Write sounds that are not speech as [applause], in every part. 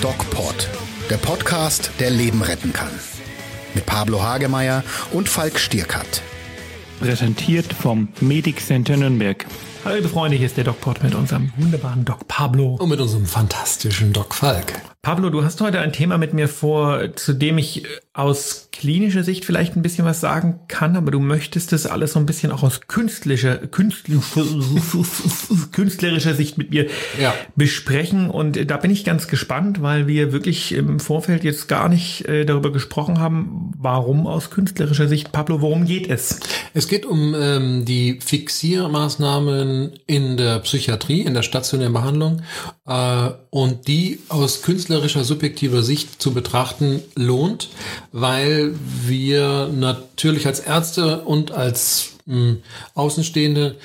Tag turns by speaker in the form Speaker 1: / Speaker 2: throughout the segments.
Speaker 1: DocPod, der Podcast, der Leben retten kann. Mit Pablo Hagemeyer und Falk Stierkat.
Speaker 2: Präsentiert vom Medic Center Nürnberg. Hallo liebe Freunde, hier ist der DocPod mit unserem wunderbaren Doc Pablo.
Speaker 3: Und mit unserem fantastischen Doc Falk.
Speaker 2: Pablo, du hast heute ein Thema mit mir vor, zu dem ich äh, aus klinischer Sicht vielleicht ein bisschen was sagen kann, aber du möchtest das alles so ein bisschen auch aus künstlerischer, künstlerischer, [laughs] künstlerischer Sicht mit mir
Speaker 3: Ja.
Speaker 2: besprechen. Und da bin ich ganz gespannt, weil wir wirklich im Vorfeld jetzt gar nicht äh, darüber gesprochen haben, warum aus künstlerischer Sicht. Pablo, worum geht es?
Speaker 3: Es geht um ähm, die Fixiermaßnahmen in der Psychiatrie, in der stationären Behandlung äh, und die aus künstlerischer, subjektiver Sicht zu betrachten lohnt, weil wir natürlich als Ärzte und als mh, Außenstehende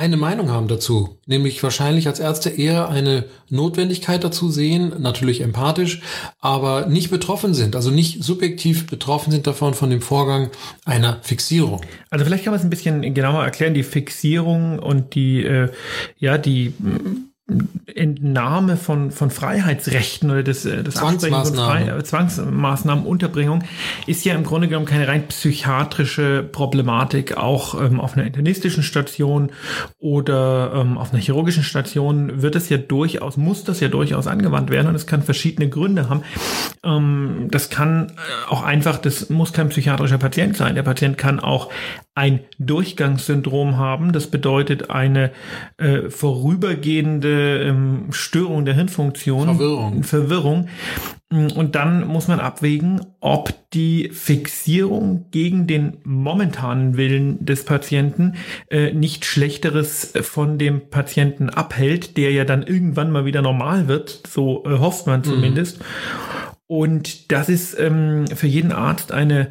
Speaker 3: eine Meinung haben dazu, nämlich wahrscheinlich als Ärzte eher eine Notwendigkeit dazu sehen, natürlich empathisch, aber nicht betroffen sind, also nicht subjektiv betroffen sind davon von dem Vorgang einer Fixierung.
Speaker 2: Also vielleicht kann man es ein bisschen genauer erklären, die Fixierung und die, äh, ja, die mm, Entnahme von, von Freiheitsrechten oder das, äh, das Absprechen von
Speaker 3: Zwangsmaßnahmen.
Speaker 2: Frei, äh, Zwangsmaßnahmen, Unterbringung ist ja im Grunde genommen keine rein psychiatrische Problematik. Auch ähm, auf einer internistischen Station oder ähm, auf einer chirurgischen Station wird es ja durchaus, muss das ja durchaus angewandt werden und es kann verschiedene Gründe haben. Ähm, das kann äh, auch einfach, das muss kein psychiatrischer Patient sein. Der Patient kann auch ein Durchgangssyndrom haben. Das bedeutet eine äh, vorübergehende ähm, Störung der Hirnfunktion.
Speaker 3: Verwirrung.
Speaker 2: Verwirrung. Und dann muss man abwägen, ob die Fixierung gegen den momentanen Willen des Patienten äh, nicht Schlechteres von dem Patienten abhält, der ja dann irgendwann mal wieder normal wird. So äh, hofft man zumindest. Und das ist ähm, für jeden Arzt eine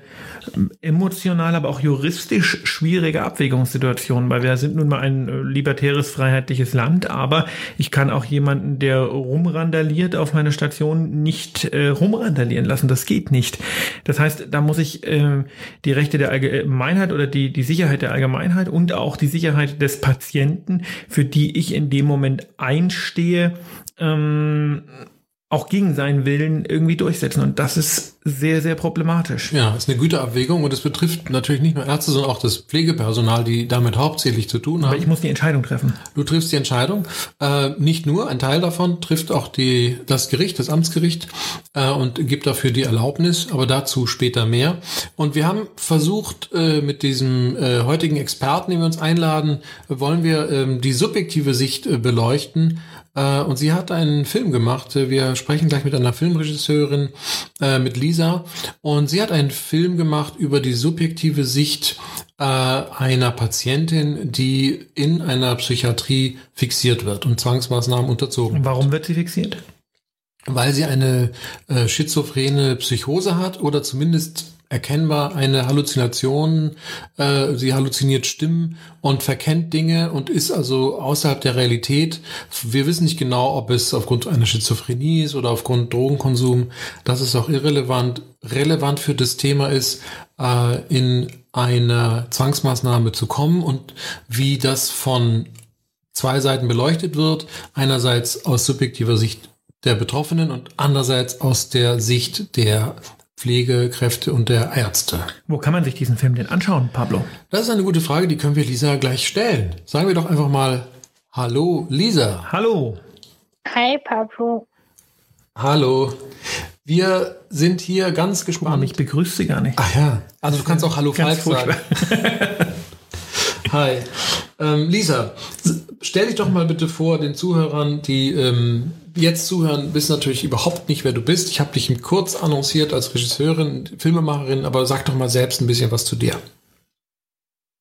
Speaker 2: ähm, emotional, aber auch juristisch schwierige Abwägungssituation, weil wir sind nun mal ein äh, libertäres, freiheitliches Land, aber ich kann auch jemanden, der rumrandaliert auf meiner Station, nicht äh, rumrandalieren lassen. Das geht nicht. Das heißt, da muss ich äh, die Rechte der Allgemeinheit oder die, die Sicherheit der Allgemeinheit und auch die Sicherheit des Patienten, für die ich in dem Moment einstehe, ähm, auch gegen seinen Willen irgendwie durchsetzen. Und das ist sehr, sehr problematisch.
Speaker 3: Ja, ist eine Güterabwägung und es betrifft natürlich nicht nur Ärzte, sondern auch das Pflegepersonal, die damit hauptsächlich zu tun
Speaker 2: Aber
Speaker 3: haben.
Speaker 2: ich muss die Entscheidung treffen.
Speaker 3: Du triffst die Entscheidung. Äh, nicht nur, ein Teil davon trifft auch die, das Gericht, das Amtsgericht äh, und gibt dafür die Erlaubnis, aber dazu später mehr. Und wir haben versucht, äh, mit diesem äh, heutigen Experten, den wir uns einladen, wollen wir ähm, die subjektive Sicht äh, beleuchten. Äh, und sie hat einen Film gemacht. Wir sprechen gleich mit einer Filmregisseurin, mit Lisa. Und sie hat einen Film gemacht über die subjektive Sicht äh, einer Patientin, die in einer Psychiatrie fixiert wird und Zwangsmaßnahmen unterzogen
Speaker 2: warum wird sie fixiert?
Speaker 3: weil sie eine äh, schizophrene Psychose hat oder zumindest erkennbar eine Halluzination. Äh, sie halluziniert Stimmen und verkennt Dinge und ist also außerhalb der Realität. Wir wissen nicht genau, ob es aufgrund einer Schizophrenie ist oder aufgrund Drogenkonsum. Das ist auch irrelevant. Relevant für das Thema ist, äh, in einer Zwangsmaßnahme zu kommen und wie das von zwei Seiten beleuchtet wird. Einerseits aus subjektiver Sicht der Betroffenen und andererseits aus der Sicht der Pflegekräfte und der Ärzte.
Speaker 2: Wo kann man sich diesen Film denn anschauen, Pablo?
Speaker 3: Das ist eine gute Frage, die können wir Lisa gleich stellen. Sagen wir doch einfach mal Hallo Lisa.
Speaker 2: Hallo.
Speaker 4: Hi, Pablo.
Speaker 3: Hallo. Wir sind hier ganz
Speaker 2: Guck mal,
Speaker 3: gespannt.
Speaker 2: mich begrüßt sie gar nicht.
Speaker 3: Ach ja, also du kannst auch Hallo
Speaker 2: Ganz
Speaker 3: Falk sagen. [laughs] [laughs] Hi. Ähm, Lisa, stell dich doch mal bitte vor den Zuhörern, die ähm, jetzt zuhören, wissen natürlich überhaupt nicht, wer du bist. Ich habe dich kurz annonciert als Regisseurin, Filmemacherin, aber sag doch mal selbst ein bisschen was zu dir.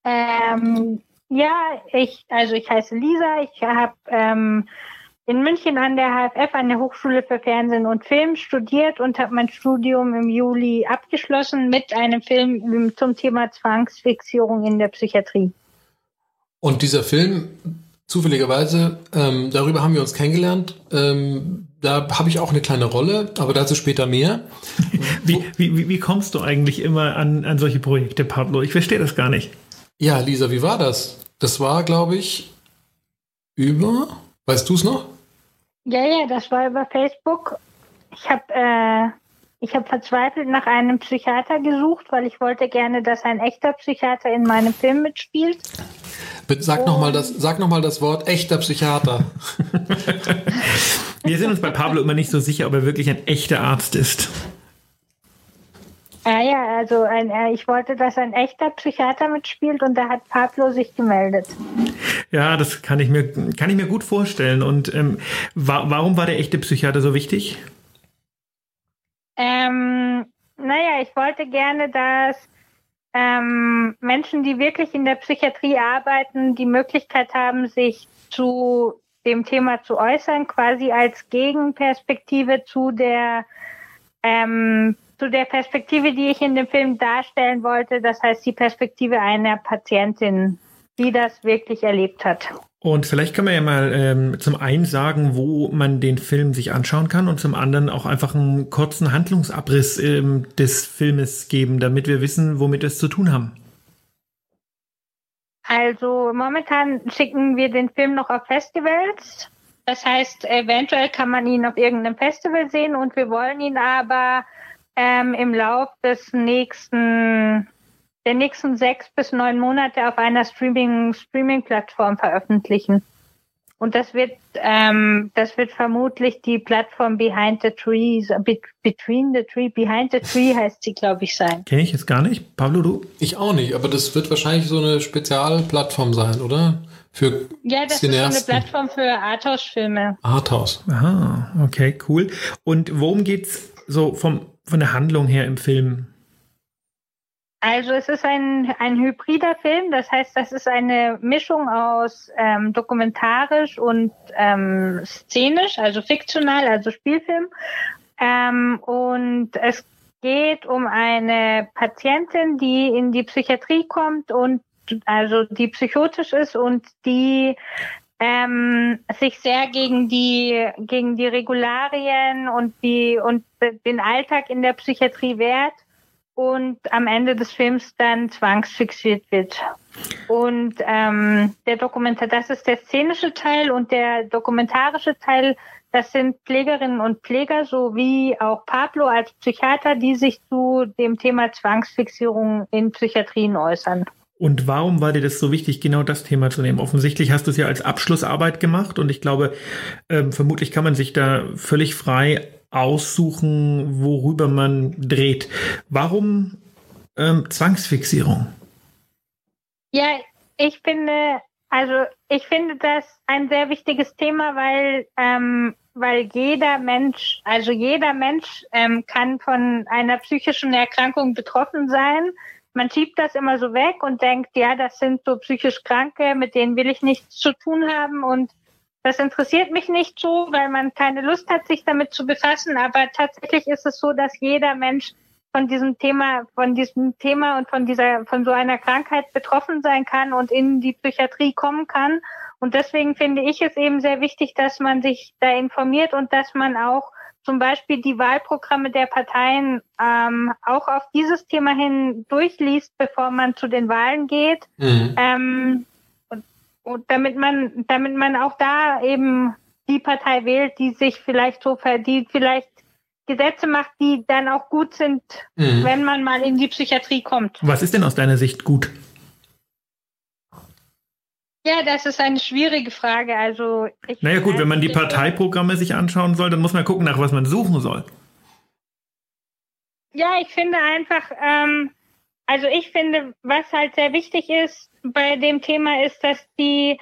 Speaker 4: Ähm, ja, ich, also ich heiße Lisa. Ich habe ähm, in München an der HFF, an der Hochschule für Fernsehen und Film studiert und habe mein Studium im Juli abgeschlossen mit einem Film zum Thema Zwangsfixierung in der Psychiatrie.
Speaker 3: Und dieser Film, zufälligerweise, ähm, darüber haben wir uns kennengelernt. Ähm, da habe ich auch eine kleine Rolle, aber dazu später mehr. [laughs]
Speaker 2: Wie, wie, wie- kommst du eigentlich immer an, an solche Projekte, Pablo? Ich verstehe das gar nicht.
Speaker 3: Ja, Lisa, wie war das? Das war, glaube ich, Über? Weißt du es noch?
Speaker 4: Ja, ja, das war über Facebook. Ich habe äh, ich habe verzweifelt nach einem Psychiater gesucht, weil ich wollte gerne, dass ein echter Psychiater in meinem Film mitspielt.
Speaker 3: Sag nochmal das, noch das Wort echter Psychiater.
Speaker 2: Wir sind uns bei Pablo immer nicht so sicher, ob er wirklich ein echter Arzt ist.
Speaker 4: Ja, ja, also ein, äh, ich wollte, dass ein echter Psychiater mitspielt und da hat Pablo sich gemeldet.
Speaker 2: Ja, das kann ich mir, kann ich mir gut vorstellen. Und ähm, wa warum war der echte Psychiater so wichtig?
Speaker 4: Ähm, naja, ich wollte gerne, dass ähm, Menschen, die wirklich in der Psychiatrie arbeiten, die Möglichkeit haben, sich zu dem Thema zu äußern, quasi als Gegenperspektive zu der ähm, zu der Perspektive, die ich in dem Film darstellen wollte, das heißt die Perspektive einer Patientin, die das wirklich erlebt hat.
Speaker 2: Und vielleicht können wir ja mal ähm, zum einen sagen, wo man den Film sich anschauen kann und zum anderen auch einfach einen kurzen Handlungsabriss ähm, des Filmes geben, damit wir wissen, womit wir es zu tun haben.
Speaker 4: Also momentan schicken wir den Film noch auf Festivals. Das heißt, eventuell kann man ihn auf irgendeinem Festival sehen und wir wollen ihn aber ähm, im Lauf des nächsten, der nächsten sechs bis neun Monate auf einer Streaming, Streaming-Plattform veröffentlichen. Und das wird, ähm, das wird vermutlich die Plattform Behind the Trees, be, Between the Tree, Behind the Tree heißt sie, glaube ich, sein.
Speaker 2: Kenne ich jetzt gar nicht. Pablo, du?
Speaker 3: Ich auch nicht, aber das wird wahrscheinlich so eine Spezialplattform sein, oder? Für
Speaker 4: ja, das Cineasten. ist eine Plattform für Arthouse-Filme.
Speaker 3: Arthouse.
Speaker 2: Aha, okay, cool. Und worum geht's so vom von der Handlung her im Film?
Speaker 4: Also es ist ein, ein hybrider Film, das heißt, das ist eine Mischung aus ähm, dokumentarisch und ähm, szenisch, also fiktional, also Spielfilm. Ähm, und es geht um eine Patientin, die in die Psychiatrie kommt und also die psychotisch ist und die ähm, sich sehr gegen die gegen die Regularien und die und den Alltag in der Psychiatrie wehrt und am Ende des Films dann zwangsfixiert wird. Und ähm, der Dokumentar, das ist der szenische Teil und der dokumentarische Teil, das sind Pflegerinnen und Pfleger sowie auch Pablo als Psychiater, die sich zu dem Thema Zwangsfixierung in Psychiatrien äußern.
Speaker 2: Und warum war dir das so wichtig, genau das Thema zu nehmen? Offensichtlich hast du es ja als Abschlussarbeit gemacht und ich glaube, ähm, vermutlich kann man sich da völlig frei aussuchen, worüber man dreht. Warum ähm, Zwangsfixierung?
Speaker 4: Ja, ich finde, also ich finde das ein sehr wichtiges Thema, weil ähm, weil jeder Mensch, also jeder Mensch ähm, kann von einer psychischen Erkrankung betroffen sein man schiebt das immer so weg und denkt, ja, das sind so psychisch Kranke, mit denen will ich nichts zu tun haben und das interessiert mich nicht so, weil man keine Lust hat, sich damit zu befassen. Aber tatsächlich ist es so, dass jeder Mensch von diesem Thema, von diesem Thema und von dieser, von so einer Krankheit betroffen sein kann und in die Psychiatrie kommen kann. Und deswegen finde ich es eben sehr wichtig, dass man sich da informiert und dass man auch zum Beispiel die Wahlprogramme der Parteien ähm, auch auf dieses Thema hin durchliest, bevor man zu den Wahlen geht. Mhm. Ähm, und, damit man, damit man auch da eben die Partei wählt, die sich vielleicht so die vielleicht Gesetze macht, die dann auch gut sind, mhm. wenn man mal in die Psychiatrie kommt.
Speaker 2: Was ist denn aus deiner Sicht gut?
Speaker 4: Ja, das ist eine schwierige Frage. Also
Speaker 2: ich naja gut, wenn man die Parteiprogramme sich anschauen soll, dann muss man gucken, nach was man suchen soll.
Speaker 4: Ja, ich finde einfach, ähm, also ich finde, was halt sehr wichtig ist bei dem Thema ist, dass die,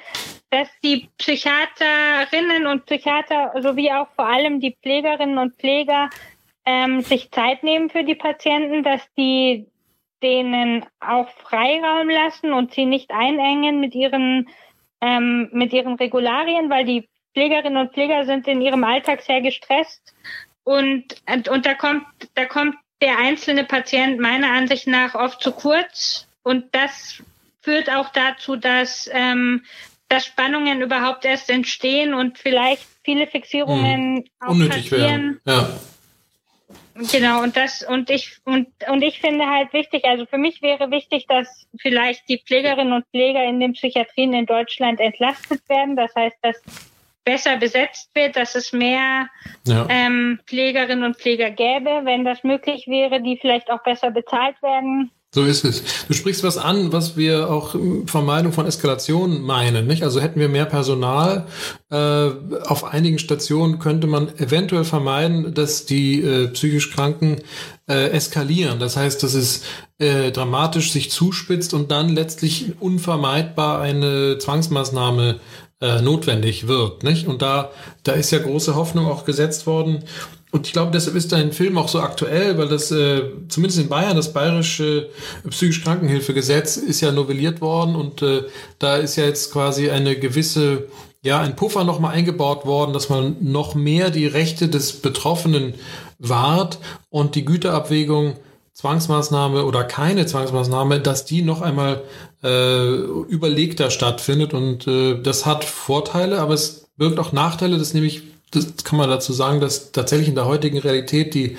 Speaker 4: dass die Psychiaterinnen und Psychiater sowie auch vor allem die Pflegerinnen und Pfleger ähm, sich Zeit nehmen für die Patienten, dass die denen auch Freiraum lassen und sie nicht einengen mit ihren, ähm, mit ihren Regularien, weil die Pflegerinnen und Pfleger sind in ihrem Alltag sehr gestresst. Und, und da kommt, da kommt der einzelne Patient meiner Ansicht nach oft zu kurz. Und das führt auch dazu, dass, ähm, dass Spannungen überhaupt erst entstehen und vielleicht viele Fixierungen hm.
Speaker 3: auch Unnötig passieren. Werden. Ja.
Speaker 4: Genau, und das, und ich, und, und ich finde halt wichtig, also für mich wäre wichtig, dass vielleicht die Pflegerinnen und Pfleger in den Psychiatrien in Deutschland entlastet werden. Das heißt, dass besser besetzt wird, dass es mehr ja. ähm, Pflegerinnen und Pfleger gäbe, wenn das möglich wäre, die vielleicht auch besser bezahlt werden
Speaker 3: so ist es. Du sprichst was an, was wir auch Vermeidung von Eskalation meinen. Nicht? Also hätten wir mehr Personal äh, auf einigen Stationen, könnte man eventuell vermeiden, dass die äh, psychisch Kranken äh, eskalieren. Das heißt, dass es äh, dramatisch sich zuspitzt und dann letztlich unvermeidbar eine Zwangsmaßnahme äh, notwendig wird. Nicht? Und da, da ist ja große Hoffnung auch gesetzt worden und ich glaube, deshalb ist dein Film auch so aktuell, weil das äh, zumindest in Bayern das bayerische psychisch Krankenhilfegesetz ist ja novelliert worden und äh, da ist ja jetzt quasi eine gewisse ja ein Puffer nochmal eingebaut worden, dass man noch mehr die Rechte des Betroffenen wahrt und die Güterabwägung Zwangsmaßnahme oder keine Zwangsmaßnahme, dass die noch einmal äh, überlegter stattfindet und äh, das hat Vorteile, aber es birgt auch Nachteile, das nämlich das kann man dazu sagen, dass tatsächlich in der heutigen Realität die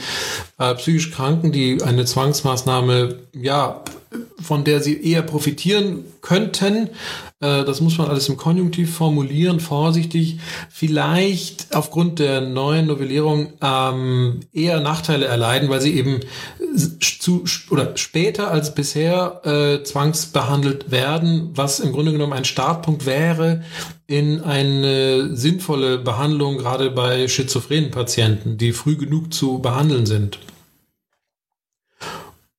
Speaker 3: äh, psychisch Kranken, die eine Zwangsmaßnahme, ja, von der sie eher profitieren könnten, äh, das muss man alles im Konjunktiv formulieren, vorsichtig, vielleicht aufgrund der neuen Novellierung ähm, eher Nachteile erleiden, weil sie eben zu oder später als bisher äh, zwangsbehandelt werden, was im Grunde genommen ein Startpunkt wäre in eine sinnvolle Behandlung, gerade bei schizophrenen Patienten, die früh genug zu behandeln sind.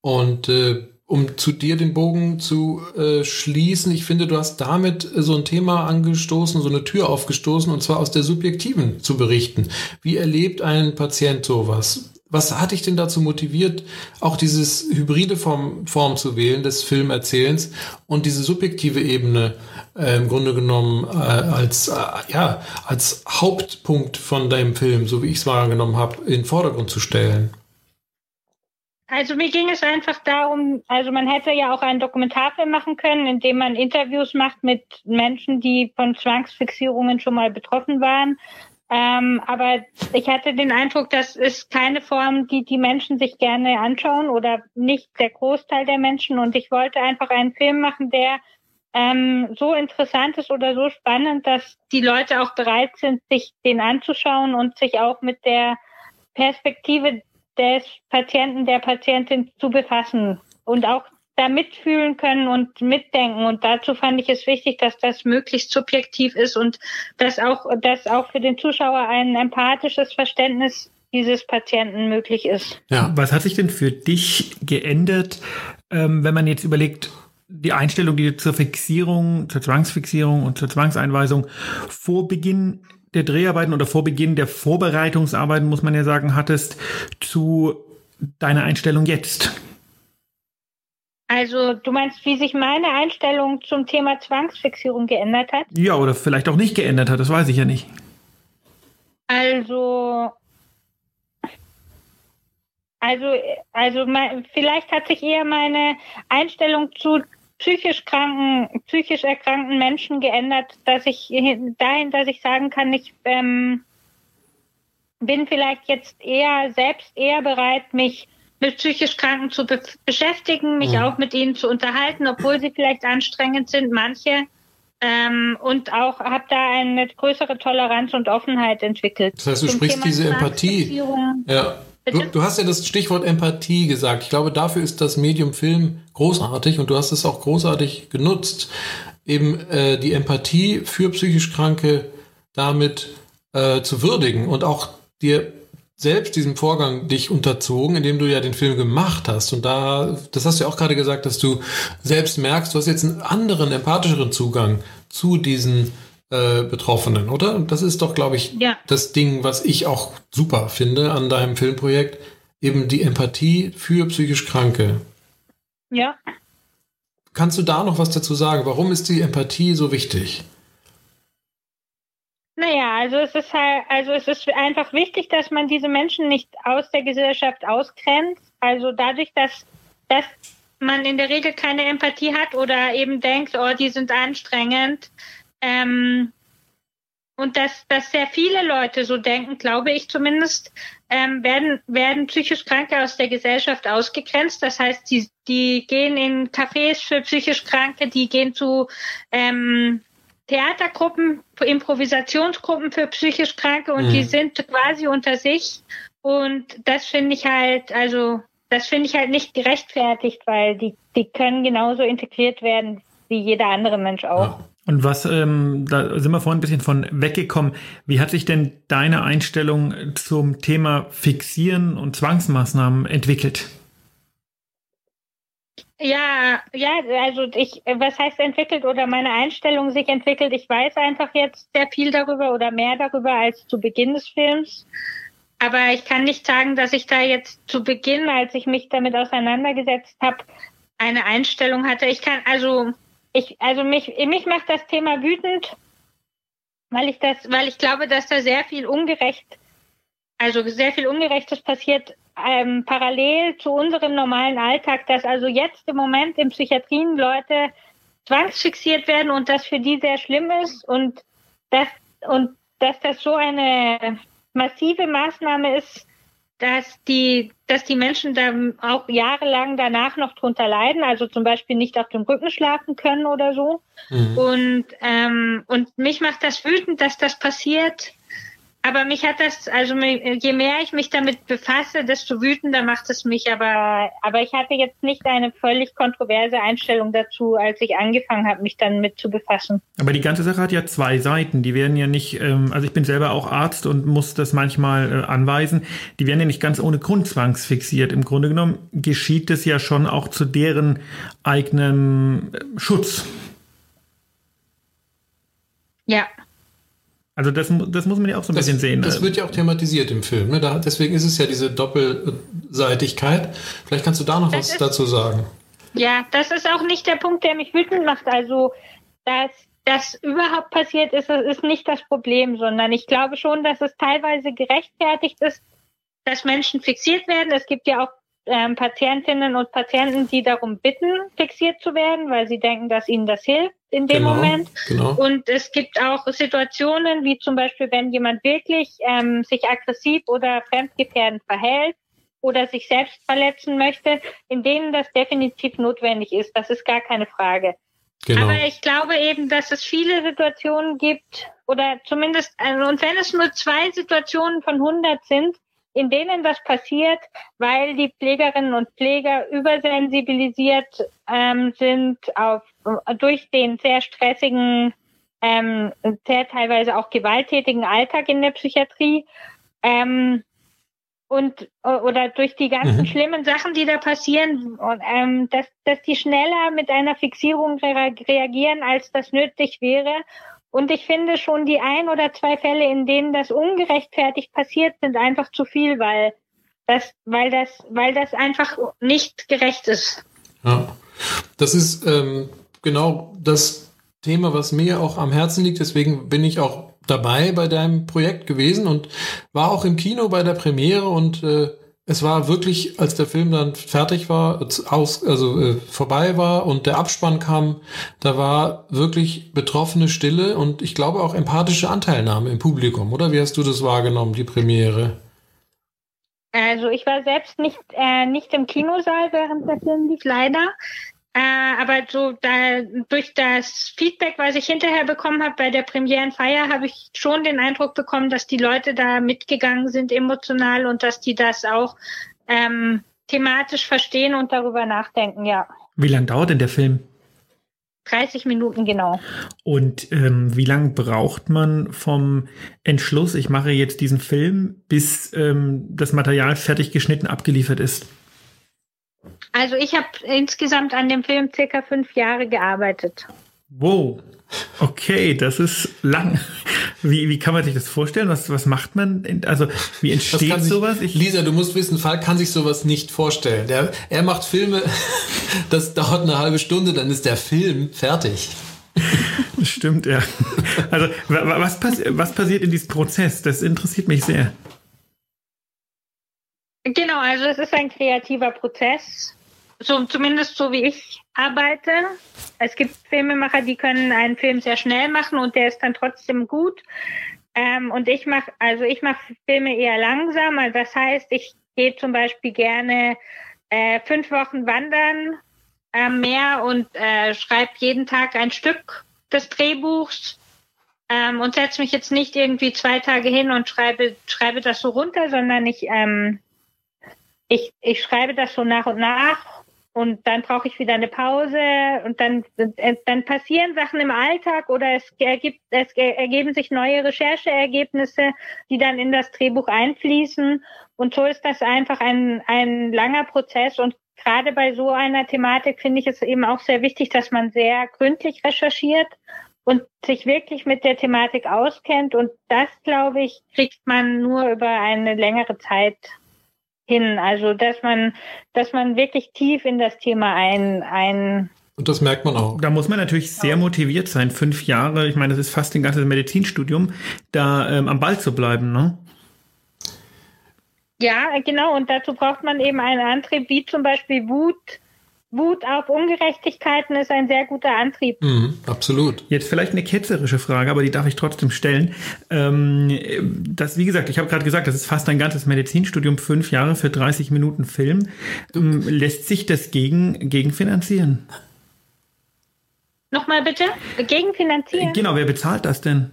Speaker 3: Und äh, um zu dir den Bogen zu äh, schließen, ich finde, du hast damit so ein Thema angestoßen, so eine Tür aufgestoßen, und zwar aus der Subjektiven zu berichten. Wie erlebt ein Patient sowas? Was hat dich denn dazu motiviert, auch dieses hybride Form, Form zu wählen des Filmerzählens und diese subjektive Ebene äh, im Grunde genommen äh, als, äh, ja, als Hauptpunkt von deinem Film, so wie ich es wahrgenommen habe, in den Vordergrund zu stellen?
Speaker 4: Also mir ging es einfach darum, also man hätte ja auch einen Dokumentarfilm machen können, in dem man Interviews macht mit Menschen, die von Zwangsfixierungen schon mal betroffen waren ähm, aber ich hatte den Eindruck, das ist keine Form, die die Menschen sich gerne anschauen oder nicht der Großteil der Menschen. Und ich wollte einfach einen Film machen, der ähm, so interessant ist oder so spannend, dass die Leute auch bereit sind, sich den anzuschauen und sich auch mit der Perspektive des Patienten, der Patientin zu befassen und auch da mitfühlen können und mitdenken. Und dazu fand ich es wichtig, dass das möglichst subjektiv ist und dass auch, dass auch für den Zuschauer ein empathisches Verständnis dieses Patienten möglich ist.
Speaker 2: Ja. Was hat sich denn für dich geändert, ähm, wenn man jetzt überlegt, die Einstellung, die du zur Fixierung, zur Zwangsfixierung und zur Zwangseinweisung vor Beginn der Dreharbeiten oder vor Beginn der Vorbereitungsarbeiten, muss man ja sagen, hattest, zu deiner Einstellung jetzt?
Speaker 4: Also du meinst, wie sich meine Einstellung zum Thema Zwangsfixierung geändert hat?
Speaker 2: Ja, oder vielleicht auch nicht geändert hat, das weiß ich ja nicht.
Speaker 4: Also, also, also vielleicht hat sich eher meine Einstellung zu psychisch kranken, psychisch erkrankten Menschen geändert, dass ich dahin, dass ich sagen kann, ich ähm, bin vielleicht jetzt eher selbst eher bereit, mich mit psychisch Kranken zu be beschäftigen, mich mhm. auch mit ihnen zu unterhalten, obwohl sie vielleicht anstrengend sind, manche. Ähm, und auch habe da eine größere Toleranz und Offenheit entwickelt.
Speaker 3: Das heißt, du sprichst Thema diese Empathie. Ja. Du, du, hast ja das Stichwort Empathie gesagt. Ich glaube, dafür ist das Medium Film großartig und du hast es auch großartig genutzt, eben äh, die Empathie für psychisch Kranke damit äh, zu würdigen und auch dir selbst diesem Vorgang dich unterzogen, indem du ja den Film gemacht hast. Und da, das hast du ja auch gerade gesagt, dass du selbst merkst, du hast jetzt einen anderen, empathischeren Zugang zu diesen äh, Betroffenen, oder? Und das ist doch, glaube ich, ja. das Ding, was ich auch super finde an deinem Filmprojekt, eben die Empathie für psychisch Kranke.
Speaker 4: Ja.
Speaker 3: Kannst du da noch was dazu sagen? Warum ist die Empathie so wichtig?
Speaker 4: Naja, also es ist halt, also es ist einfach wichtig, dass man diese Menschen nicht aus der Gesellschaft ausgrenzt. Also dadurch, dass, dass man in der Regel keine Empathie hat oder eben denkt, oh, die sind anstrengend, ähm, und dass, dass sehr viele Leute so denken, glaube ich zumindest, ähm, werden, werden psychisch Kranke aus der Gesellschaft ausgegrenzt. Das heißt, die, die gehen in Cafés für psychisch Kranke, die gehen zu ähm, Theatergruppen, Improvisationsgruppen für psychisch Kranke und mhm. die sind quasi unter sich. Und das finde ich halt, also das finde ich halt nicht gerechtfertigt, weil die, die können genauso integriert werden wie jeder andere Mensch auch.
Speaker 2: Ja. Und was, ähm, da sind wir vorhin ein bisschen von weggekommen. Wie hat sich denn deine Einstellung zum Thema Fixieren und Zwangsmaßnahmen entwickelt?
Speaker 4: Ja, ja, also ich, was heißt entwickelt oder meine Einstellung sich entwickelt? Ich weiß einfach jetzt sehr viel darüber oder mehr darüber als zu Beginn des Films. Aber ich kann nicht sagen, dass ich da jetzt zu Beginn, als ich mich damit auseinandergesetzt habe, eine Einstellung hatte. Ich kann also ich, also mich, mich macht das Thema wütend, weil ich das, weil ich glaube, dass da sehr viel ungerecht, also sehr viel Ungerechtes passiert, ähm, parallel zu unserem normalen Alltag, dass also jetzt im Moment in Psychiatrien Leute zwangsfixiert werden und das für die sehr schlimm ist und dass, und dass das so eine massive Maßnahme ist, dass die, dass die Menschen da auch jahrelang danach noch drunter leiden, also zum Beispiel nicht auf dem Rücken schlafen können oder so. Mhm. Und, ähm, und mich macht das wütend, dass das passiert, aber mich hat das, also je mehr ich mich damit befasse, desto wütender macht es mich. Aber, aber ich hatte jetzt nicht eine völlig kontroverse Einstellung dazu, als ich angefangen habe, mich dann mit zu befassen.
Speaker 2: Aber die ganze Sache hat ja zwei Seiten. Die werden ja nicht, ähm, also ich bin selber auch Arzt und muss das manchmal äh, anweisen. Die werden ja nicht ganz ohne Grund zwangsfixiert. Im Grunde genommen geschieht es ja schon auch zu deren eigenem äh, Schutz.
Speaker 4: Ja,
Speaker 2: also das, das muss man ja auch so ein
Speaker 3: das,
Speaker 2: bisschen sehen.
Speaker 3: Das wird ja auch thematisiert im Film. Ne? Da, deswegen ist es ja diese Doppelseitigkeit. Vielleicht kannst du da noch das was ist, dazu sagen.
Speaker 4: Ja, das ist auch nicht der Punkt, der mich wütend macht. Also, dass das überhaupt passiert ist, ist nicht das Problem, sondern ich glaube schon, dass es teilweise gerechtfertigt ist, dass Menschen fixiert werden. Es gibt ja auch ähm, Patientinnen und Patienten, die darum bitten, fixiert zu werden, weil sie denken, dass ihnen das hilft in dem genau, Moment. Genau. Und es gibt auch Situationen, wie zum Beispiel, wenn jemand wirklich ähm, sich aggressiv oder fremdgefährdend verhält oder sich selbst verletzen möchte, in denen das definitiv notwendig ist. Das ist gar keine Frage. Genau. Aber ich glaube eben, dass es viele Situationen gibt, oder zumindest, also, und wenn es nur zwei Situationen von 100 sind, in denen das passiert, weil die Pflegerinnen und Pfleger übersensibilisiert ähm, sind auf, durch den sehr stressigen, ähm, sehr teilweise auch gewalttätigen Alltag in der Psychiatrie. Ähm, und oder durch die ganzen mhm. schlimmen Sachen, die da passieren, und, ähm, dass, dass die schneller mit einer Fixierung reagieren, als das nötig wäre und ich finde schon die ein oder zwei Fälle, in denen das ungerechtfertigt passiert, sind einfach zu viel, weil das, weil das, weil das einfach nicht gerecht ist.
Speaker 3: Ja, das ist ähm, genau das Thema, was mir auch am Herzen liegt. Deswegen bin ich auch dabei bei deinem Projekt gewesen und war auch im Kino bei der Premiere und äh, es war wirklich, als der Film dann fertig war, aus, also äh, vorbei war und der Abspann kam, da war wirklich betroffene Stille und ich glaube auch empathische Anteilnahme im Publikum, oder? Wie hast du das wahrgenommen, die Premiere?
Speaker 4: Also ich war selbst nicht, äh, nicht im Kinosaal, während der Film lief, leider. Äh, aber so da, durch das Feedback, was ich hinterher bekommen habe bei der Premierenfeier, habe ich schon den Eindruck bekommen, dass die Leute da mitgegangen sind emotional und dass die das auch ähm, thematisch verstehen und darüber nachdenken, ja.
Speaker 2: Wie lange dauert denn der Film?
Speaker 4: 30 Minuten genau.
Speaker 2: Und ähm, wie lange braucht man vom Entschluss, ich mache jetzt diesen Film, bis ähm, das Material fertig geschnitten abgeliefert ist?
Speaker 4: Also ich habe insgesamt an dem Film circa fünf Jahre gearbeitet.
Speaker 2: Wow. Okay, das ist lang. Wie, wie kann man sich das vorstellen? Was, was macht man? Also, wie entsteht sich, sowas?
Speaker 3: Ich Lisa, du musst wissen, Falk kann sich sowas nicht vorstellen. Der, er macht Filme, [laughs] das dauert eine halbe Stunde, dann ist der Film fertig. [laughs]
Speaker 2: Stimmt, ja. Also, was, was passiert in diesem Prozess? Das interessiert mich sehr.
Speaker 4: Genau, also es ist ein kreativer Prozess. So, zumindest so wie ich arbeite. Es gibt Filmemacher, die können einen Film sehr schnell machen und der ist dann trotzdem gut. Ähm, und ich mache, also ich mache Filme eher langsam. Also das heißt, ich gehe zum Beispiel gerne äh, fünf Wochen wandern am Meer und äh, schreibe jeden Tag ein Stück des Drehbuchs ähm, und setze mich jetzt nicht irgendwie zwei Tage hin und schreibe, schreibe das so runter, sondern ich, ähm, ich, ich schreibe das so nach und nach und dann brauche ich wieder eine Pause und dann, äh, dann passieren Sachen im Alltag oder es, ergibt, es ergeben sich neue Rechercheergebnisse, die dann in das Drehbuch einfließen. Und so ist das einfach ein, ein langer Prozess und gerade bei so einer Thematik finde ich es eben auch sehr wichtig, dass man sehr gründlich recherchiert und sich wirklich mit der Thematik auskennt. Und das, glaube ich, kriegt man nur über eine längere Zeit hin. Also dass man, dass man wirklich tief in das Thema ein, ein
Speaker 3: und das merkt man auch.
Speaker 2: Da muss man natürlich sehr motiviert sein, fünf Jahre, ich meine, das ist fast ein ganzes Medizinstudium, da ähm, am Ball zu bleiben, ne?
Speaker 4: Ja, genau. Und dazu braucht man eben einen Antrieb, wie zum Beispiel Wut, Wut auf Ungerechtigkeiten ist ein sehr guter Antrieb.
Speaker 3: Mhm, absolut.
Speaker 2: Jetzt vielleicht eine ketzerische Frage, aber die darf ich trotzdem stellen. Ähm, das, wie gesagt, ich habe gerade gesagt, das ist fast ein ganzes Medizinstudium, fünf Jahre für 30 Minuten Film. Ähm, lässt sich das gegen, gegenfinanzieren?
Speaker 4: Nochmal bitte? Gegenfinanzieren?
Speaker 2: Genau, wer bezahlt das denn?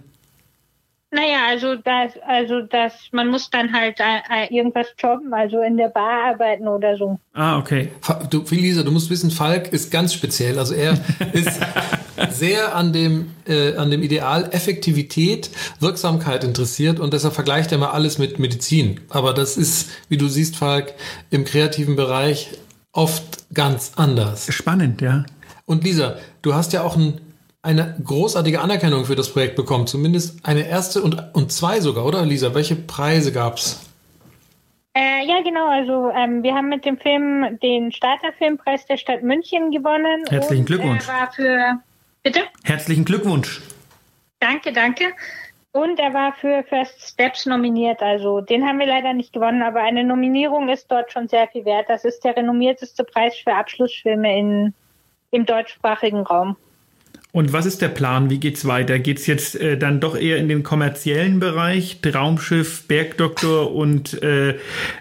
Speaker 4: Naja, also das, also das, man muss dann halt äh, irgendwas jobben, also in der Bar arbeiten oder so.
Speaker 2: Ah, okay.
Speaker 3: Du, Lisa, du musst wissen, Falk ist ganz speziell. Also er [laughs] ist sehr an dem, äh, an dem Ideal Effektivität, Wirksamkeit interessiert und deshalb vergleicht er mal alles mit Medizin. Aber das ist, wie du siehst, Falk, im kreativen Bereich oft ganz anders.
Speaker 2: Spannend, ja.
Speaker 3: Und Lisa, du hast ja auch ein eine großartige Anerkennung für das Projekt bekommen. Zumindest eine erste und, und zwei sogar, oder Lisa? Welche Preise gab's?
Speaker 4: Äh, ja, genau. Also ähm, wir haben mit dem Film den Starterfilmpreis der Stadt München gewonnen.
Speaker 2: Herzlichen und, Glückwunsch.
Speaker 4: Er war für bitte.
Speaker 2: Herzlichen Glückwunsch.
Speaker 4: Danke, danke. Und er war für First Steps nominiert. Also den haben wir leider nicht gewonnen, aber eine Nominierung ist dort schon sehr viel wert. Das ist der renommierteste Preis für Abschlussfilme in, im deutschsprachigen Raum.
Speaker 2: Und was ist der Plan? Wie geht's weiter? Geht's jetzt äh, dann doch eher in den kommerziellen Bereich, Traumschiff, Bergdoktor und äh,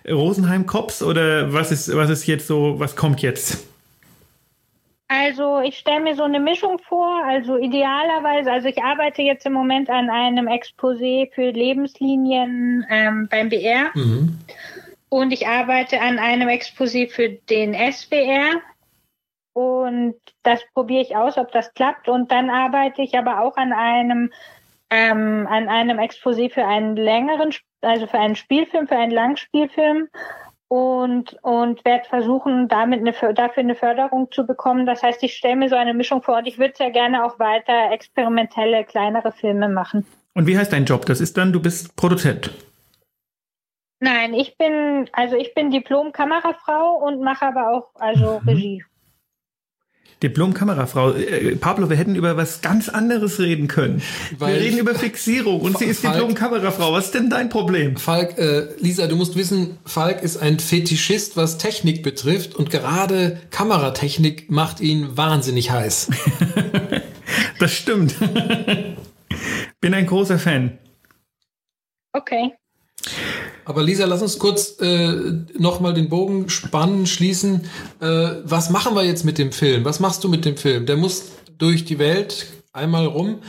Speaker 2: Rosenheim Cops oder was ist was ist jetzt so? Was kommt jetzt?
Speaker 4: Also ich stelle mir so eine Mischung vor. Also idealerweise, also ich arbeite jetzt im Moment an einem Exposé für Lebenslinien ähm, beim BR. Mhm. Und ich arbeite an einem Exposé für den SWR, und das probiere ich aus, ob das klappt. Und dann arbeite ich aber auch an einem ähm, an einem Exposé für einen längeren, also für einen Spielfilm, für einen Langspielfilm und und werde versuchen, damit eine, dafür eine Förderung zu bekommen. Das heißt, ich stelle mir so eine Mischung vor und ich würde sehr gerne auch weiter experimentelle kleinere Filme machen.
Speaker 2: Und wie heißt dein Job? Das ist dann, du bist Produzent.
Speaker 4: Nein, ich bin also ich bin Diplom-Kamerafrau und mache aber auch also mhm. Regie.
Speaker 2: Diplom-Kamerafrau. Äh, Pablo, wir hätten über was ganz anderes reden können. Weil wir reden über Fixierung und sie ist Diplom-Kamerafrau. Was ist denn dein Problem?
Speaker 3: Falk, äh, Lisa, du musst wissen, Falk ist ein Fetischist, was Technik betrifft und gerade Kameratechnik macht ihn wahnsinnig heiß. [laughs]
Speaker 2: das stimmt. Bin ein großer Fan.
Speaker 4: Okay.
Speaker 3: Aber Lisa, lass uns kurz äh, nochmal den Bogen spannen, schließen. Äh, was machen wir jetzt mit dem Film? Was machst du mit dem Film? Der muss durch die Welt einmal rum.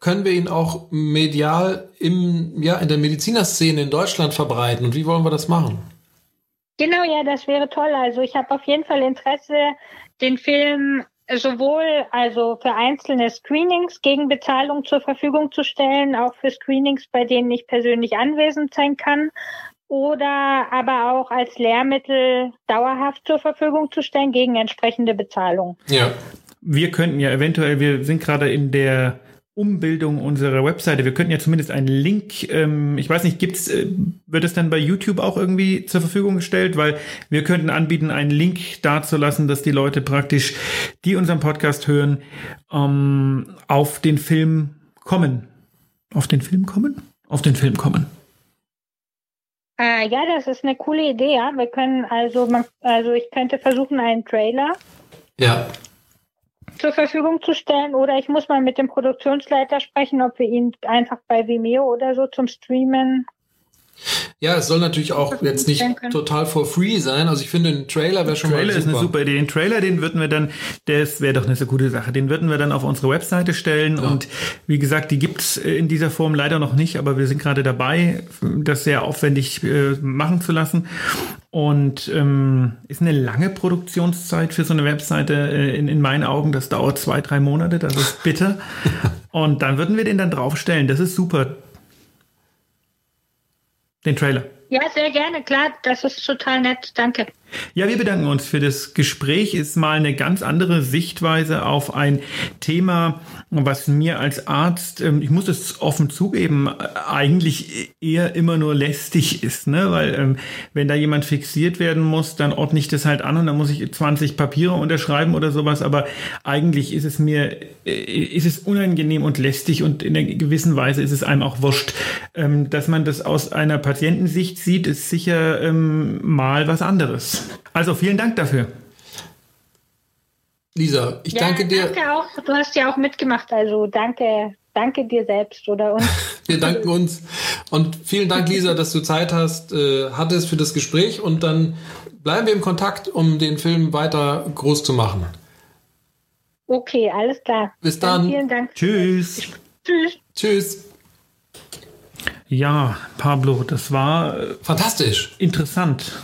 Speaker 3: Können wir ihn auch medial im, ja, in der Medizinerszene in Deutschland verbreiten? Und wie wollen wir das machen?
Speaker 4: Genau, ja, das wäre toll. Also ich habe auf jeden Fall Interesse, den Film sowohl also für einzelne Screenings gegen Bezahlung zur Verfügung zu stellen, auch für Screenings, bei denen ich persönlich anwesend sein kann, oder aber auch als Lehrmittel dauerhaft zur Verfügung zu stellen gegen entsprechende Bezahlung.
Speaker 2: Ja. Wir könnten ja eventuell, wir sind gerade in der Umbildung unserer Webseite. Wir könnten ja zumindest einen Link, ähm, ich weiß nicht, gibt's, äh, wird es dann bei YouTube auch irgendwie zur Verfügung gestellt? Weil wir könnten anbieten, einen Link dazulassen, dass die Leute praktisch, die unseren Podcast hören, ähm, auf den Film kommen. Auf den Film kommen? Auf den Film kommen.
Speaker 4: Äh, ja, das ist eine coole Idee, ja. Wir können also, also ich könnte versuchen, einen Trailer
Speaker 3: ja
Speaker 4: zur Verfügung zu stellen. Oder ich muss mal mit dem Produktionsleiter sprechen, ob wir ihn einfach bei Vimeo oder so zum Streamen
Speaker 3: ja, es soll natürlich auch jetzt nicht total for free sein. Also ich finde, ein Trailer wäre schon
Speaker 2: Trailer
Speaker 3: mal super.
Speaker 2: ist eine super Idee. Den Trailer, den würden wir dann, das wäre doch eine so gute Sache. Den würden wir dann auf unsere Webseite stellen. Ja. Und wie gesagt, die gibt's in dieser Form leider noch nicht, aber wir sind gerade dabei, das sehr aufwendig äh, machen zu lassen. Und ähm, ist eine lange Produktionszeit für so eine Webseite äh, in, in meinen Augen. Das dauert zwei, drei Monate, das ist bitter. [laughs] Und dann würden wir den dann draufstellen. Das ist super den Trailer.
Speaker 4: Ja, sehr gerne, klar, das ist total nett, danke.
Speaker 2: Ja, wir bedanken uns für das Gespräch. Ist mal eine ganz andere Sichtweise auf ein Thema, was mir als Arzt, ähm, ich muss es offen zugeben, eigentlich eher immer nur lästig ist, ne? Weil ähm, wenn da jemand fixiert werden muss, dann ordne ich das halt an und dann muss ich 20 Papiere unterschreiben oder sowas. Aber eigentlich ist es mir, äh, ist es unangenehm und lästig und in einer gewissen Weise ist es einem auch wurscht. Ähm, dass man das aus einer Patientensicht sieht, ist sicher mal was anderes. Also vielen Dank dafür.
Speaker 3: Lisa, ich ja, danke dir.
Speaker 4: Danke auch. Du hast ja auch mitgemacht, also danke, danke dir selbst oder uns. [laughs]
Speaker 3: Wir danken uns und vielen Dank, Lisa, dass du Zeit hast, äh, hattest für das Gespräch und dann bleiben wir im Kontakt, um den Film weiter groß zu machen.
Speaker 4: Okay, alles klar.
Speaker 3: Bis dann. dann
Speaker 4: vielen Dank.
Speaker 2: Tschüss.
Speaker 3: Tschüss. Tschüss.
Speaker 2: Ja, Pablo, das war
Speaker 3: äh, fantastisch.
Speaker 2: Interessant. [laughs]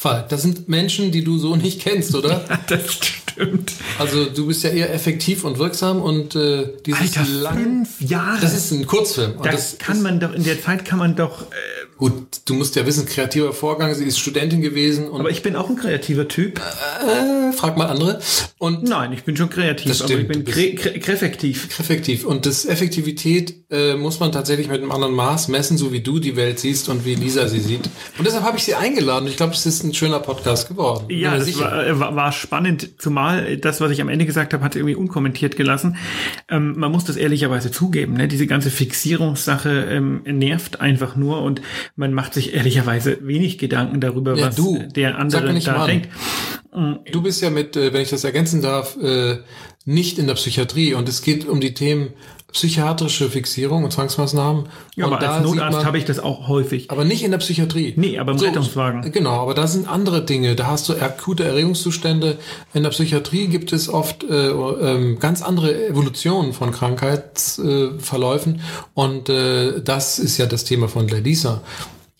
Speaker 3: Fall. Das sind Menschen, die du so nicht kennst, oder? [laughs]
Speaker 2: Ja, das stimmt.
Speaker 3: Also du bist ja eher effektiv und wirksam und äh, dieses
Speaker 2: Alter, lang, fünf Jahre.
Speaker 3: Das ist ein Kurzfilm.
Speaker 2: Da
Speaker 3: das
Speaker 2: kann man doch in der Zeit kann man doch. Äh,
Speaker 3: Gut, du musst ja wissen, kreativer Vorgang. Sie ist Studentin gewesen.
Speaker 2: aber ich bin auch ein kreativer Typ.
Speaker 3: Äh, frag mal andere. Und
Speaker 2: Nein, ich bin schon kreativ,
Speaker 3: stimmt,
Speaker 2: aber ich bin krä krä kräfektiv.
Speaker 3: Kräfektiv. Und das Effektivität äh, muss man tatsächlich mit einem anderen Maß messen, so wie du die Welt siehst und wie Lisa sie sieht. Und deshalb habe ich sie eingeladen. Ich glaube, es ist ein schöner Podcast geworden.
Speaker 2: Ja, das war, war, war, spannend, zumal das, was ich am Ende gesagt habe, hat irgendwie unkommentiert gelassen. Ähm, man muss das ehrlicherweise zugeben. Ne? Diese ganze Fixierungssache ähm, nervt einfach nur und man macht sich ehrlicherweise wenig Gedanken darüber, ja, was du, der andere da denkt.
Speaker 3: Du bist ja mit, äh, wenn ich das ergänzen darf, äh, nicht in der Psychiatrie. Und es geht um die Themen psychiatrische Fixierung und Zwangsmaßnahmen.
Speaker 2: Ja,
Speaker 3: und
Speaker 2: aber als Notarzt habe ich das auch häufig.
Speaker 3: Aber nicht in der Psychiatrie.
Speaker 2: Nee, aber im so, Rettungswagen.
Speaker 3: Genau, aber da sind andere Dinge. Da hast du akute Erregungszustände. In der Psychiatrie gibt es oft äh, äh, ganz andere Evolutionen von Krankheitsverläufen. Äh, und das ist ja das Thema von Ladisa.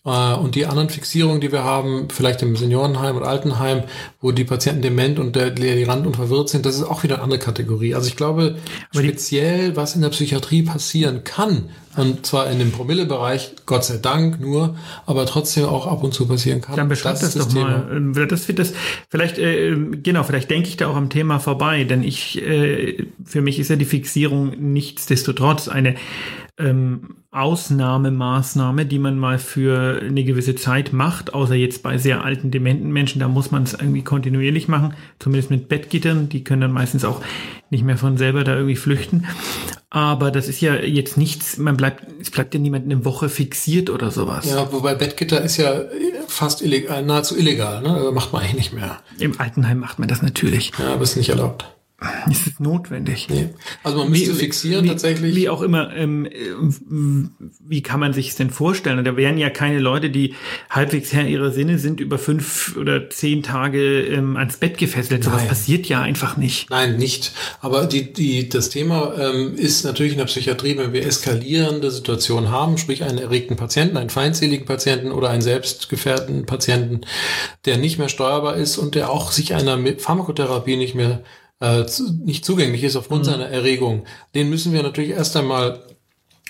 Speaker 3: Äh, und die anderen Fixierungen, die wir haben, vielleicht im Seniorenheim und Altenheim, wo die Patienten dement und delirant und verwirrt sind, das ist auch wieder eine andere Kategorie. Also ich glaube, Aber speziell, was in der Psychiatrie passieren kann, und zwar in dem Promillebereich, Gott sei Dank nur, aber trotzdem auch ab und zu passieren kann.
Speaker 2: Dann beschreib das, das, doch Thema. mal. Ähm, das wird das vielleicht äh, genau, vielleicht denke ich da auch am Thema vorbei, denn ich äh, für mich ist ja die Fixierung nichtsdestotrotz eine ähm, Ausnahmemaßnahme, die man mal für eine gewisse Zeit macht, außer jetzt bei sehr alten, dementen Menschen, da muss man es irgendwie kontinuierlich machen, zumindest mit Bettgittern, die können dann meistens auch nicht mehr von selber da irgendwie flüchten. Aber das ist ja jetzt nichts, man bleibt, es bleibt ja niemand eine Woche fixiert oder sowas.
Speaker 3: Ja, wobei Bettgitter ist ja fast illegal, nahezu illegal, ne? Also macht man eigentlich nicht mehr.
Speaker 2: Im Altenheim macht man das natürlich.
Speaker 3: Ja, aber ist nicht erlaubt.
Speaker 2: Ist es notwendig?
Speaker 3: Nee. Also man müsste wie, fixieren
Speaker 2: wie,
Speaker 3: tatsächlich.
Speaker 2: Wie auch immer, ähm, wie kann man sich es denn vorstellen? Da wären ja keine Leute, die halbwegs Herr ihrer Sinne sind, über fünf oder zehn Tage ähm, ans Bett gefesselt. Sowas passiert ja einfach nicht.
Speaker 3: Nein, nicht. Aber die, die, das Thema ähm, ist natürlich in der Psychiatrie, wenn wir eskalierende Situationen haben, sprich einen erregten Patienten, einen feindseligen Patienten oder einen selbstgefährdeten Patienten, der nicht mehr steuerbar ist und der auch sich einer Pharmakotherapie nicht mehr äh, nicht zugänglich ist aufgrund mhm. seiner Erregung, den müssen wir natürlich erst einmal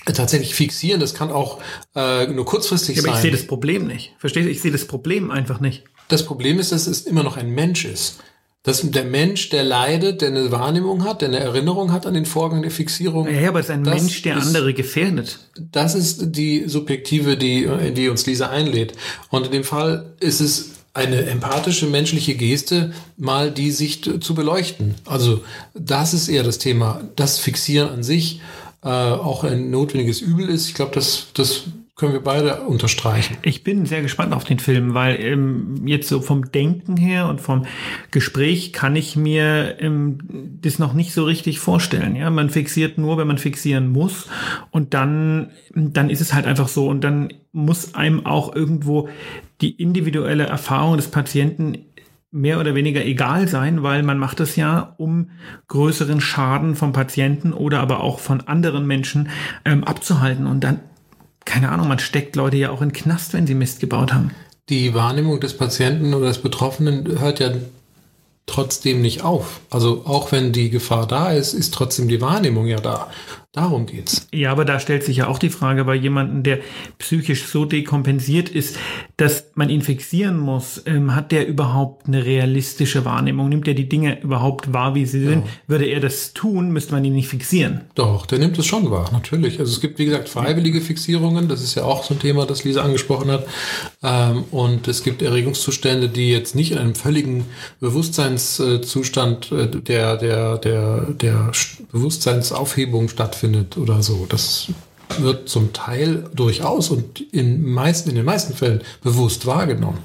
Speaker 3: tatsächlich fixieren. Das kann auch äh, nur kurzfristig ja, aber sein.
Speaker 2: ich sehe das Problem nicht. Verstehst du? Ich sehe das Problem einfach nicht.
Speaker 3: Das Problem ist, dass es immer noch ein Mensch ist. Dass der Mensch, der leidet, der eine Wahrnehmung hat, der eine Erinnerung hat an den Vorgang der Fixierung.
Speaker 2: Ja, aber es ist ein Mensch, der ist, andere gefährdet.
Speaker 3: Das ist die Subjektive, die, die uns Lisa einlädt. Und in dem Fall ist es eine empathische menschliche Geste, mal die Sicht zu beleuchten. Also das ist eher das Thema. Das Fixieren an sich äh, auch ein notwendiges Übel ist. Ich glaube, das, das können wir beide unterstreichen.
Speaker 2: Ich bin sehr gespannt auf den Film, weil ähm, jetzt so vom Denken her und vom Gespräch kann ich mir ähm, das noch nicht so richtig vorstellen. Ja, man fixiert nur, wenn man fixieren muss und dann dann ist es halt einfach so und dann muss einem auch irgendwo die individuelle Erfahrung des Patienten mehr oder weniger egal sein, weil man macht es ja, um größeren Schaden vom Patienten oder aber auch von anderen Menschen ähm, abzuhalten. Und dann keine Ahnung, man steckt Leute ja auch in Knast, wenn sie Mist gebaut haben.
Speaker 3: Die Wahrnehmung des Patienten oder des Betroffenen hört ja trotzdem nicht auf. Also auch wenn die Gefahr da ist, ist trotzdem die Wahrnehmung ja da. Darum geht's.
Speaker 2: Ja, aber da stellt sich ja auch die Frage bei jemandem, der psychisch so dekompensiert ist, dass man ihn fixieren muss. Ähm, hat der überhaupt eine realistische Wahrnehmung? Nimmt er die Dinge überhaupt wahr, wie sie sind? Würde er das tun, müsste man ihn nicht fixieren.
Speaker 3: Doch, der nimmt es schon wahr, natürlich. Also es gibt, wie gesagt, freiwillige Fixierungen. Das ist ja auch so ein Thema, das Lisa angesprochen hat. Ähm, und es gibt Erregungszustände, die jetzt nicht in einem völligen Bewusstseinszustand äh, der, der, der, der Bewusstseinsaufhebung stattfinden stattfindet oder so. Das wird zum Teil durchaus und in, meisten, in den meisten Fällen bewusst wahrgenommen.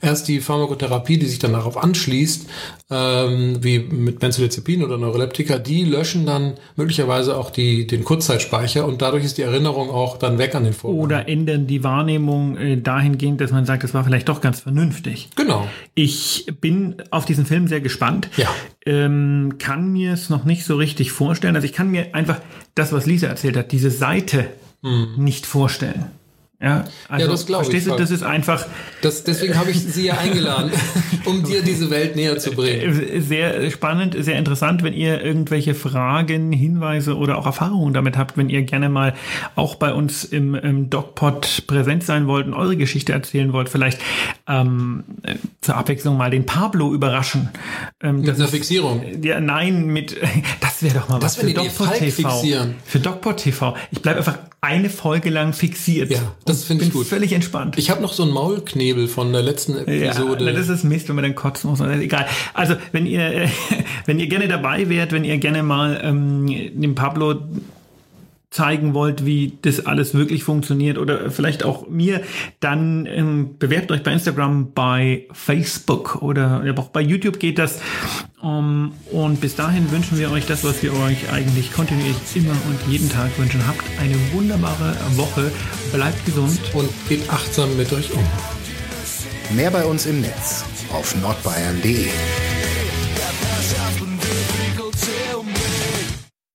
Speaker 3: Erst die Pharmakotherapie, die sich dann darauf anschließt, ähm, wie mit Benzodiazepin oder Neuroleptika, die löschen dann möglicherweise auch die, den Kurzzeitspeicher und dadurch ist die Erinnerung auch dann weg an den Vorgang.
Speaker 2: Oder ändern die Wahrnehmung äh, dahingehend, dass man sagt, das war vielleicht doch ganz vernünftig.
Speaker 3: Genau.
Speaker 2: Ich bin auf diesen Film sehr gespannt.
Speaker 3: Ja.
Speaker 2: Ähm, kann mir es noch nicht so richtig vorstellen. Also ich kann mir einfach das, was Lisa erzählt hat, diese Seite
Speaker 3: Mhm.
Speaker 2: nicht vorstellen. Ja, also,
Speaker 3: Ja, das glaube ich.
Speaker 2: Verstehst du, das ist einfach
Speaker 3: Das, deswegen habe ich Sie ja eingeladen, [laughs] um dir diese Welt näher zu bringen.
Speaker 2: äh, sehr spannend, sehr interessant, wenn ihr irgendwelche Fragen, Hinweise oder auch Erfahrungen damit habt, wenn ihr gerne mal auch bei uns im, im DocPod präsent sein wollt und eure Geschichte erzählen wollt, vielleicht ähm, äh, zur Abwechslung mal den Pablo überraschen. Ähm,
Speaker 3: Mit
Speaker 2: das
Speaker 3: einer
Speaker 2: ist-
Speaker 3: Fixierung.
Speaker 2: Ja, nein, mit [laughs] das wäre doch mal
Speaker 3: Das
Speaker 2: was für DocPod TV.
Speaker 3: fixieren.
Speaker 2: Für DocPod TV. Ich bleibe einfach eine Folge lang fixiert.
Speaker 3: Ja, das finde ich gut.
Speaker 2: Völlig entspannt.
Speaker 3: Ich habe noch so einen Maulknebel von der letzten Episode.
Speaker 2: Ja, das ist Mist, wenn man dann kotzen muss. Also Egal. Also wenn ihr, [laughs] wenn ihr gerne dabei wärt, wenn ihr gerne mal ähm, dem Pablo zeigen wollt, wie das alles wirklich funktioniert oder vielleicht auch mir, dann ähm, bewerbt euch bei Instagram, bei Facebook oder auch bei YouTube geht das. Um, und bis dahin wünschen wir euch das, was wir euch eigentlich kontinuierlich immer und jeden Tag wünschen. Habt eine wunderbare Woche, bleibt gesund.
Speaker 3: und geht achtsam mit euch um.
Speaker 1: Mehr bei uns im Netz auf nordbayern.de.